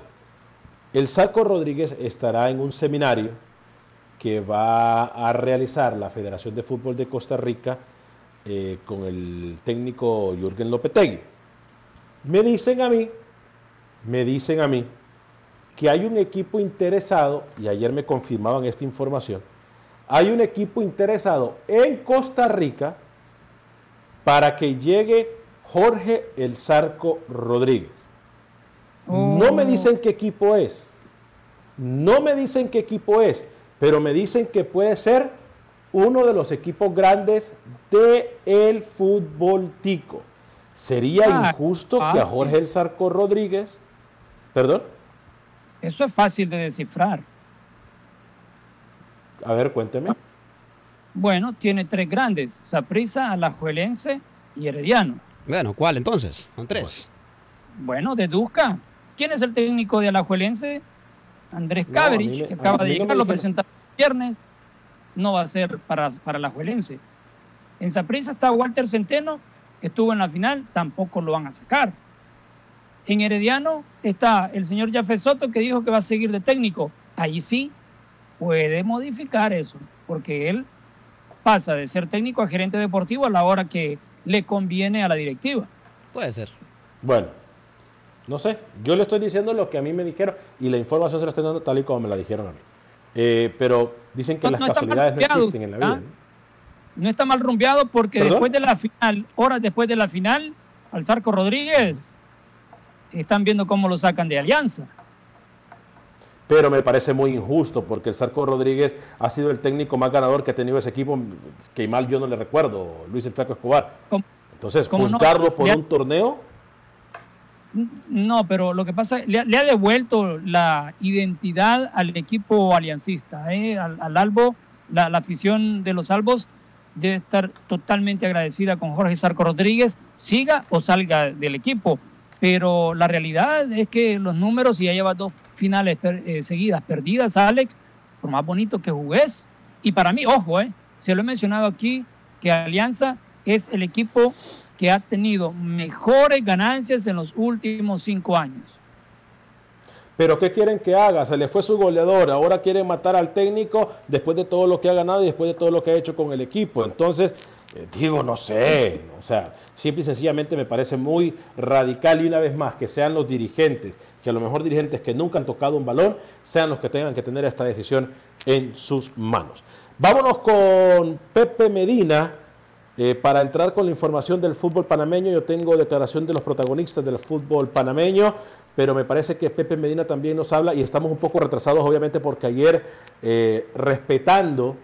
El Sarco Rodríguez estará en un seminario que va a realizar la Federación de Fútbol de Costa Rica eh, con el técnico Jürgen Lopetegui. Me dicen a mí, me dicen a mí, que hay un equipo interesado, y ayer me confirmaban esta información, hay un equipo interesado en Costa Rica para que llegue Jorge El Zarco Rodríguez. No me dicen qué equipo es, no me dicen qué equipo es, pero me dicen que puede ser uno de los equipos grandes del el fútbol tico. Sería Ah, injusto que a ah, Jorge El Zarco Rodríguez, perdón, Eso es fácil de descifrar. a ver, cuénteme. Bueno, tiene tres grandes: Saprissa, Alajuelense y Herediano. Bueno, ¿cuál entonces? Son tres. Bueno, deduzca. ¿Quién es el técnico de Alajuelense? Andrés No, Caberich, que acaba de no llegar, lo presentaron el viernes. No va a ser para, para Alajuelense. En Saprissa está Walter Centeno, que estuvo en la final, tampoco lo van a sacar. En Herediano está el señor Jafé Soto, que dijo que va a seguir de técnico. Ahí sí puede modificar eso, porque él pasa de ser técnico a gerente deportivo a la hora que le conviene a la directiva. Puede ser. Bueno, no sé, yo le estoy diciendo lo que a mí me dijeron y la información se la estoy dando tal y como me la dijeron a mí. Eh, pero dicen que No- las no casualidades no existen en la vida. ¿ah? No está mal rumbeado porque ¿Perdón? después de la final, horas después de la final, al Zarco Rodríguez están viendo cómo lo sacan de Alianza. Pero me parece muy injusto porque el Sarco Rodríguez ha sido el técnico más ganador que ha tenido ese equipo, que mal yo no le recuerdo, Luis el Flaco Escobar. Entonces, cómo no? juzgarlo por Le ha- un torneo, No, pero lo que pasa, le, ha- le ha devuelto la identidad al equipo aliancista, ¿eh? al, al Albo, la, la afición de los Albos debe estar totalmente agradecida con Jorge Sarco Rodríguez, siga o salga del equipo. Pero la realidad es que los números, y ya lleva dos finales eh, seguidas perdidas, Alex, por más bonito que jugués. Y para mí, ojo, eh, se lo he mencionado aquí, que Alianza es el equipo que ha tenido mejores ganancias en los últimos cinco años. pero ¿qué quieren que haga? Se le fue su goleador, ahora quieren matar al técnico después de todo lo que ha ganado y después de todo lo que ha hecho con el equipo. Entonces, digo, no sé, o sea, simple y sencillamente me parece muy radical y una vez más que sean los dirigentes, que a lo mejor dirigentes que nunca han tocado un balón, sean los que tengan que tener esta decisión en sus manos. Vámonos con Pepe Medina. eh, para entrar con la información del fútbol panameño, yo tengo declaración de los protagonistas del fútbol panameño, pero me parece que Pepe Medina también nos habla y estamos un poco retrasados, obviamente, porque ayer, eh, respetando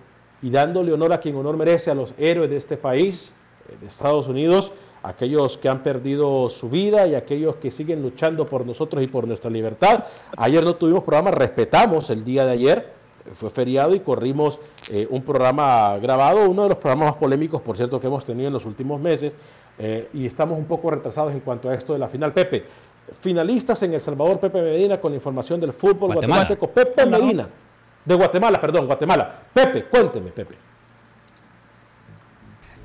y dándole honor a quien honor merece a los héroes de este país, eh, de Estados Unidos, aquellos que han perdido su vida y aquellos que siguen luchando por nosotros y por nuestra libertad. Ayer no tuvimos programa, respetamos el día de ayer, fue feriado y corrimos eh, un programa grabado, uno de los programas más polémicos, por cierto, que hemos tenido en los últimos meses, eh, y estamos un poco retrasados en cuanto a esto de la final. Pepe, finalistas en El Salvador, Pepe Medina, con la información del fútbol guatemalteco. Pepe Medina, de Guatemala, perdón, Guatemala. Pepe, cuénteme, Pepe.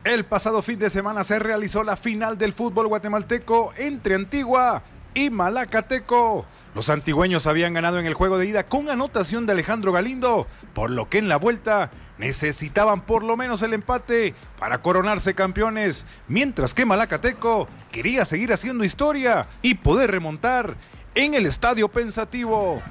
El pasado fin de semana se realizó la final del fútbol guatemalteco entre Antigua y Malacateco. Los antigüeños habían ganado en el juego de ida con anotación de Alejandro Galindo, por lo que en la vuelta necesitaban por lo menos el empate para coronarse campeones, mientras que Malacateco quería seguir haciendo historia y poder remontar en el estadio pensativo.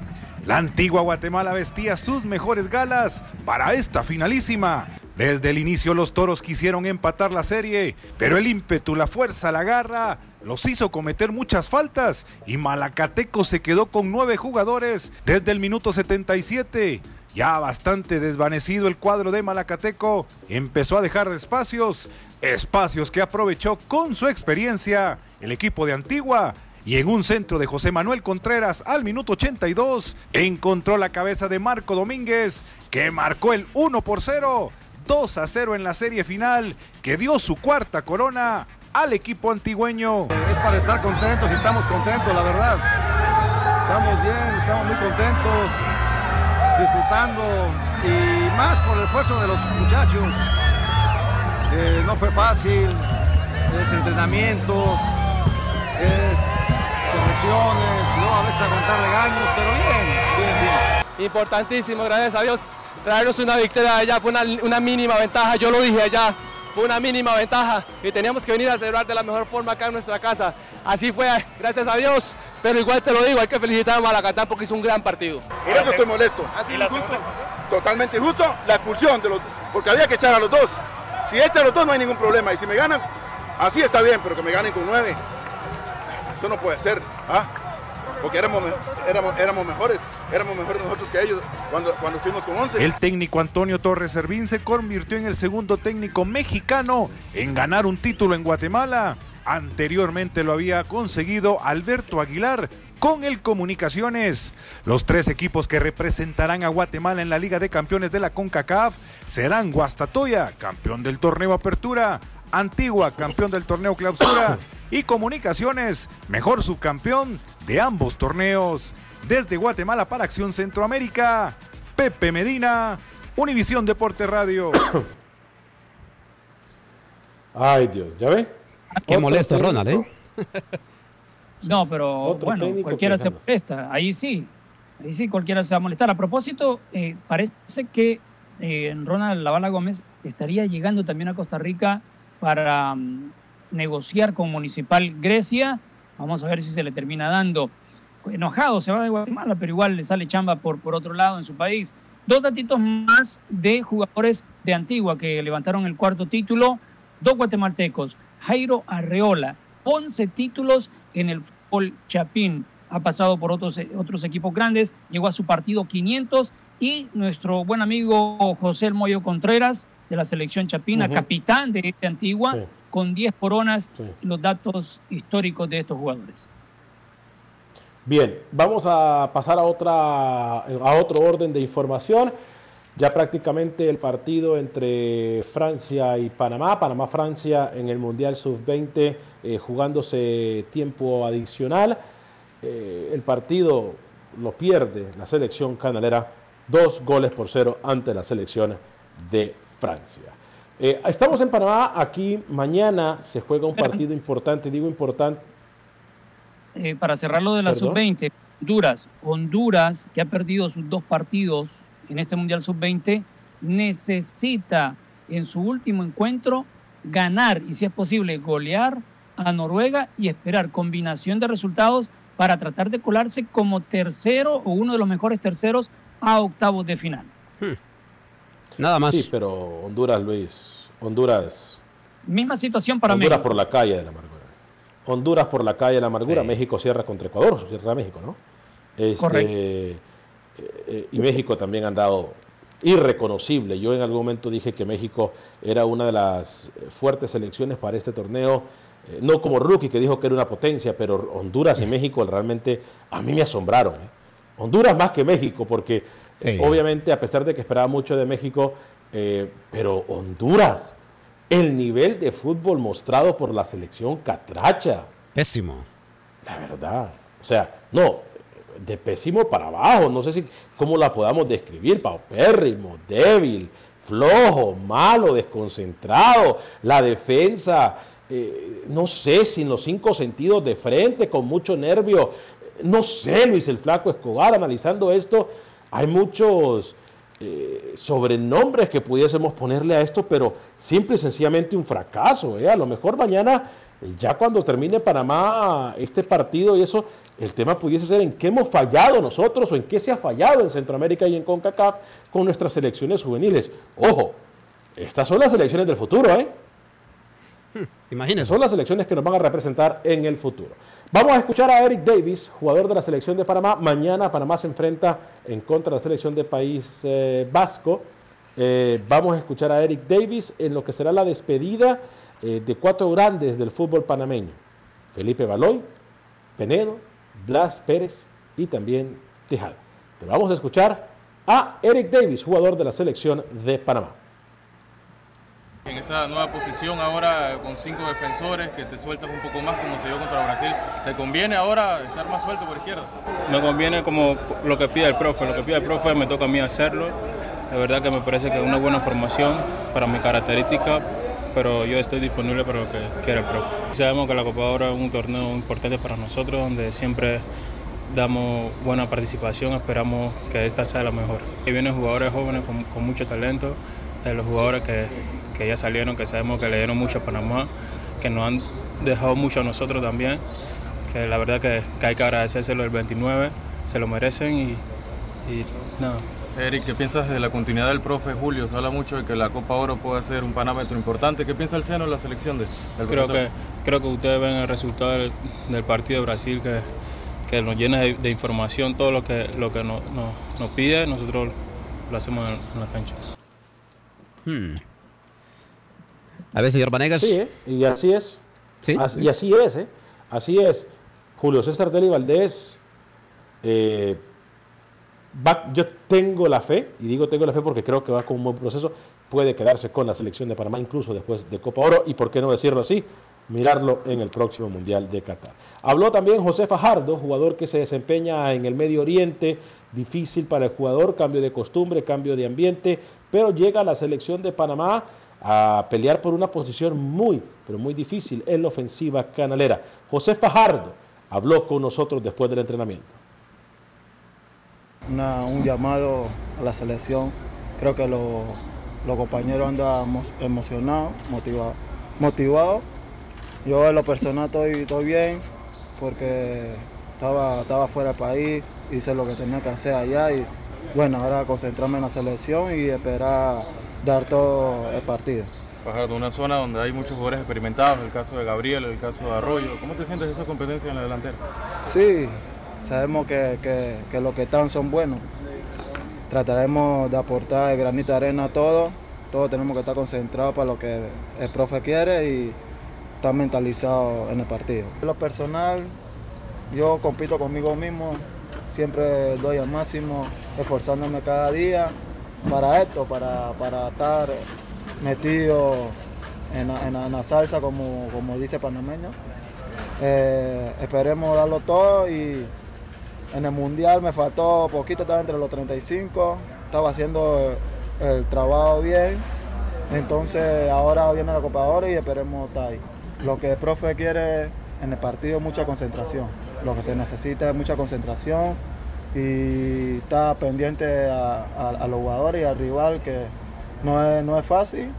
La antigua Guatemala vestía sus mejores galas para esta finalísima. Desde el inicio los toros quisieron empatar la serie, pero el ímpetu, la fuerza, la garra los hizo cometer muchas faltas y Malacateco se quedó con nueve jugadores desde el minuto 77. Ya bastante desvanecido el cuadro de Malacateco, empezó a dejar espacios, espacios que aprovechó con su experiencia el equipo de Antigua y en un centro de José Manuel Contreras al minuto 82 encontró la cabeza de Marco Domínguez que marcó el 1 por 0, 2 a 0 en la serie final que dio su cuarta corona al equipo antigüeño. Es para estar contentos, estamos contentos, la verdad. Estamos bien, estamos muy contentos, disfrutando y más por el esfuerzo de los muchachos. Eh, no fue fácil, es entrenamientos, es no a veces aguantar regaños, pero bien, bien, bien. Importantísimo, gracias a Dios, traernos una victoria allá fue una, una mínima ventaja, yo lo dije allá, fue una mínima ventaja y teníamos que venir a celebrar de la mejor forma acá en nuestra casa. Así fue, gracias a Dios, pero igual te lo digo, hay que felicitar a Malacatán porque hizo un gran partido. Por eso estoy molesto. Totalmente injusto la expulsión, de los, porque había que echar a los dos. Si echan a los dos no hay ningún problema y si me ganan, así está bien, pero que me ganen con nueve, eso no puede ser. ¿ah? Porque éramos, éramos, éramos mejores, éramos mejores nosotros que ellos cuando, cuando fuimos con 11. El técnico Antonio Torres Servín se convirtió en el segundo técnico mexicano en ganar un título en Guatemala. Anteriormente lo había conseguido Alberto Aguilar con el Comunicaciones. Los tres equipos que representarán a Guatemala en la Liga de Campeones de la CONCACAF serán Guastatoya, campeón del torneo Apertura, Antigua, campeón del torneo Clausura, y Comunicaciones, mejor subcampeón de ambos torneos. Desde Guatemala para Acción Centroamérica, Pepe Medina, Univisión Deporte Radio. Ay, Dios, ¿ya ve? Qué Otro molesto, técnico. Ronald, ¿eh? No, pero Otro bueno, cualquiera se molesta. Ahí sí, ahí sí, cualquiera se va a molestar. A propósito, eh, parece que eh, Ronald Lavala Gómez estaría llegando también a Costa Rica para mm, negociar con Municipal Grecia. Vamos a ver si se le termina dando. Enojado se va de Guatemala, pero igual le sale chamba por, por otro lado en su país. Dos datitos más de jugadores de Antigua que levantaron el cuarto título. Dos guatemaltecos. Jairo Arreola, 11 títulos en el fútbol chapín. Ha pasado por otros, otros equipos grandes, llegó a su partido 500 y nuestro buen amigo José El Moyo Contreras de la selección chapina, capitán de esta antigua, Sí. con 10 coronas, Sí. los datos históricos de estos jugadores. Bien, vamos a pasar a, otra, a otro orden de información. Ya prácticamente el partido entre Francia y Panamá, Panamá-Francia en el Mundial Sub-20, eh, jugándose tiempo adicional. Eh, el partido lo pierde la selección canalera, dos goles por cero ante la selección de Francia. Eh, estamos en Panamá, aquí mañana se juega un partido importante, digo importante, Eh, para cerrar lo de la Perdón. sub-20, Honduras, Honduras, que ha perdido sus dos partidos en este Mundial sub-20, necesita en su último encuentro ganar y si es posible golear a Noruega y esperar combinación de resultados para tratar de colarse como tercero o uno de los mejores terceros a octavos de final. Nada más. Sí, pero Honduras, Luis. Honduras. Misma situación para Honduras México. por la calle de la amargura. Honduras por la calle de la amargura. México cierra contra Ecuador, cierra México, ¿no? Este, Correcto. eh, eh, y México también han dado irreconocible. Yo en algún momento dije que México era una de las fuertes selecciones para este torneo. eh, no como rookie que dijo que era una potencia, pero Honduras y México realmente a mí me asombraron. ¿eh? Honduras más que México, porque Sí. obviamente a pesar de que esperaba mucho de México, eh, pero Honduras, el nivel de fútbol mostrado por la selección catracha, Pésimo. la verdad. O sea, no, de pésimo para abajo, no sé si cómo la podamos describir, paupérrimo, débil, flojo, malo, desconcentrado, la defensa, eh, no sé, sin los cinco sentidos de frente, con mucho nervio, no sé, Luis el Flaco Escobar, analizando esto, hay muchos eh, sobrenombres que pudiésemos ponerle a esto, pero simple y sencillamente un fracaso. ¿eh? A lo mejor mañana, ya cuando termine Panamá este partido y eso, el tema pudiese ser en qué hemos fallado nosotros o en qué se ha fallado en Centroamérica y en CONCACAF con nuestras selecciones juveniles. Ojo, estas son las selecciones del futuro, ¿eh? Imagínense. Son las selecciones que nos van a representar en el futuro. Vamos a escuchar a Eric Davis, jugador de la selección de Panamá. Mañana Panamá se enfrenta en contra de la selección de país eh, vasco. Eh, vamos a escuchar a Eric Davis en lo que será la despedida eh, de cuatro grandes del fútbol panameño. Felipe Baloy, Penedo, Blas Pérez y también Tejada. Pero vamos a escuchar a Eric Davis, jugador de la selección de Panamá en esa nueva posición ahora con cinco defensores, que te sueltas un poco más como se dio contra Brasil. ¿Te conviene ahora estar más suelto por izquierda? Me conviene como lo que pide el profe, lo que pide el profe me toca a mí hacerlo. La verdad que me parece que es una buena formación para mi característica, pero yo estoy disponible para lo que quiera el profe. Sabemos que la Copa Oro es un torneo importante para nosotros, donde siempre damos buena participación, esperamos que esta sea la mejor. Y vienen jugadores jóvenes con, con mucho talento, de los jugadores que, que ya salieron, que sabemos que le dieron mucho a Panamá, que nos han dejado mucho a nosotros también. la verdad que, hay que agradecérselo el 29, se lo merecen y, nada. Eric, ¿qué piensas de la continuidad del profe Julio? Se habla mucho de que la Copa Oro puede ser un parámetro importante. ¿Qué piensa el seno de la selección de, del creo que Creo que ustedes ven el resultado del, partido de Brasil que, que nos llena de, información todo lo que, lo que nos, pide, nosotros lo hacemos en, la cancha. Hmm. A ver, señor Vanegas. Sí, ¿eh? y así es. ¿Sí? y así es, ¿eh? Así es. Julio César Deli Valdés, eh, yo tengo la fe, y digo tengo la fe porque creo que va con un buen proceso, puede quedarse con la selección de Panamá incluso después de Copa Oro, y por qué no decirlo así, mirarlo en el próximo Mundial de Qatar. Habló también José Fajardo, jugador que se desempeña en el Medio Oriente, difícil para el jugador, cambio de costumbre, cambio de ambiente, pero llega la selección de Panamá a pelear por una posición muy, pero muy difícil en la ofensiva canalera. José Fajardo habló con nosotros después del entrenamiento. un llamado a la selección. Creo que los compañeros andan emocionados, motivados. Motivado. Yo en lo personal estoy, estoy bien porque estaba, estaba fuera del país, hice lo que tenía que hacer allá y bueno, ahora concentrarme en la selección y esperar dar todo el partido. de una zona donde hay muchos jugadores experimentados, el caso de Gabriel, el caso de Arroyo. ¿Cómo te sientes esa competencia en la delantera? Sí, sabemos que, que, los que están son buenos. Trataremos de aportar el granito de arena a todos. Todos tenemos que estar concentrados para lo que el profe quiere y estar mentalizados en el partido. Lo personal, yo compito conmigo mismo, siempre doy al máximo, esforzándome cada día para esto, para, estar metido en, la salsa como, como dice panameño. Eh, esperemos darlo todo y en el mundial me faltó poquito, estaba entre los 35, estaba haciendo el, trabajo bien, entonces ahora viene la Copa y esperemos estar ahí. Lo que el profe quiere en el partido mucha concentración, lo que se necesita es mucha concentración y está pendiente a, los jugadores y al rival que no es, no es fácil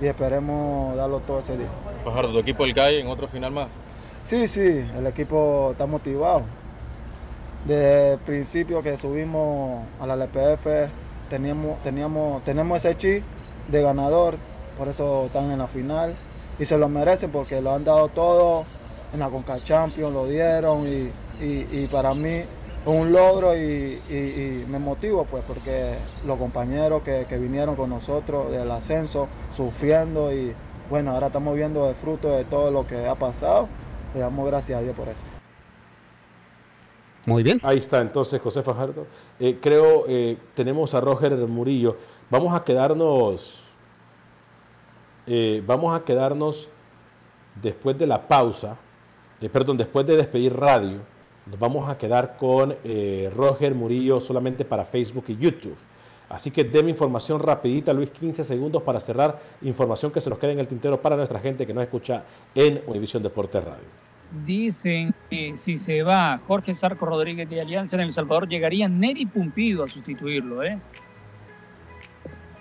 y esperemos darlo todo ese día. Fajardo, ¿tu equipo el CAI en otro final más? Sí, sí, el equipo está motivado. Desde el principio que subimos a la LPF teníamos, teníamos, tenemos ese chip de ganador, por eso están en la final y se lo merecen porque lo han dado todo en la Conca Champions, lo dieron y, y para mí un logro y, me motivo pues porque los compañeros que, vinieron con nosotros del ascenso sufriendo y bueno, ahora estamos viendo el fruto de todo lo que ha pasado. Le damos gracias a Dios por eso. Muy bien. Ahí está entonces José Fajardo. Eh, creo eh, tenemos a Roger Murillo. Vamos a quedarnos, eh, vamos a quedarnos después de la pausa, perdón, después de despedir radio nos vamos a quedar con eh, Roger Murillo solamente para Facebook y YouTube. Así que deme información rapidita, Luis, 15 segundos para cerrar. Información que se nos quede en el tintero para nuestra gente que nos escucha en Univisión Deportes Radio. Dicen que si se va Jorge Sarco Rodríguez de Alianza en El Salvador, llegaría Neri Pumpido a sustituirlo, ¿eh?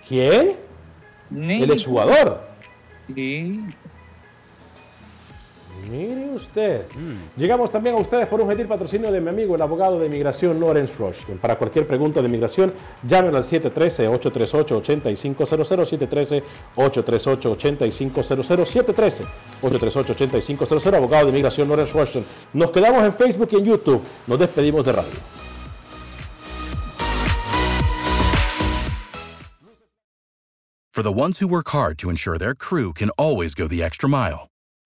¿Quién? Neri El exjugador. Sí. Mire usted. Llegamos también a ustedes por un gentil patrocinio de mi amigo, el abogado de inmigración Lawrence Rushton. Para cualquier pregunta de inmigración, llamen al 713-838-8500, 713-838-8500, 713-838-8500, abogado de inmigración Lawrence Rushton. Nos quedamos en Facebook y en YouTube. Nos despedimos de radio. For the ones who work hard to ensure their crew can always go the extra mile,